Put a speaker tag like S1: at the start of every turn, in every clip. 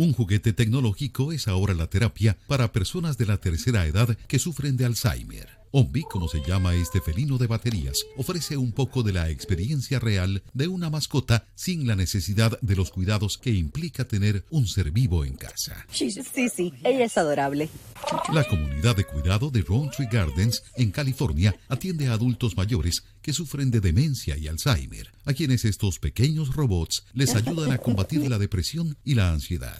S1: Un juguete tecnológico es ahora la terapia para personas de la tercera edad que sufren de Alzheimer. Ombi, como se llama este felino de baterías, ofrece un poco de la experiencia real de una mascota sin la necesidad de los cuidados que implica tener un ser vivo en casa.
S2: Sí, sí, ella es adorable.
S1: La comunidad de cuidado de Rowntree Gardens en California atiende a adultos mayores que sufren de demencia y Alzheimer, a quienes estos pequeños robots les ayudan a combatir la depresión y la ansiedad.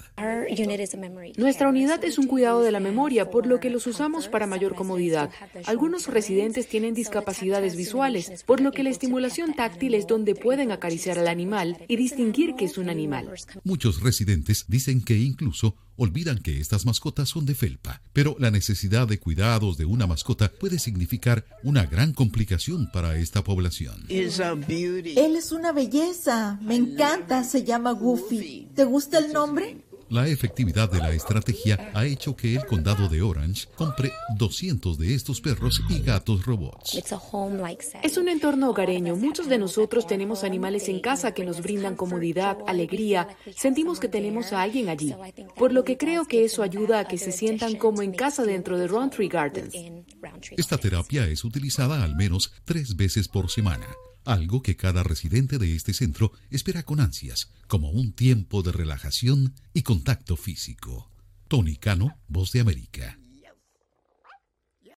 S3: Nuestra unidad es un cuidado de la memoria, por lo que los usamos para mayor comodidad. Algunos residentes tienen discapacidades visuales, por lo que la estimulación táctil es donde pueden acariciar al animal y distinguir que es un animal.
S1: Muchos residentes dicen que incluso olvidan que estas mascotas son de felpa, pero la necesidad de cuidados de una mascota puede significar una gran complicación para esta población.
S4: Él es una belleza, me encanta, se llama Goofy. ¿Te gusta el nombre?
S1: La efectividad de la estrategia ha hecho que el condado de Orange compre 200 de estos perros y gatos robots.
S3: Es un entorno hogareño. Muchos de nosotros tenemos animales en casa que nos brindan comodidad, alegría. Sentimos que tenemos a alguien allí. Por lo que creo que eso ayuda a que se sientan como en casa dentro de Roundtree Gardens.
S1: Esta terapia es utilizada al menos tres veces por semana algo que cada residente de este centro espera con ansias, como un tiempo de relajación y contacto físico. Tony Cano, Voz de América.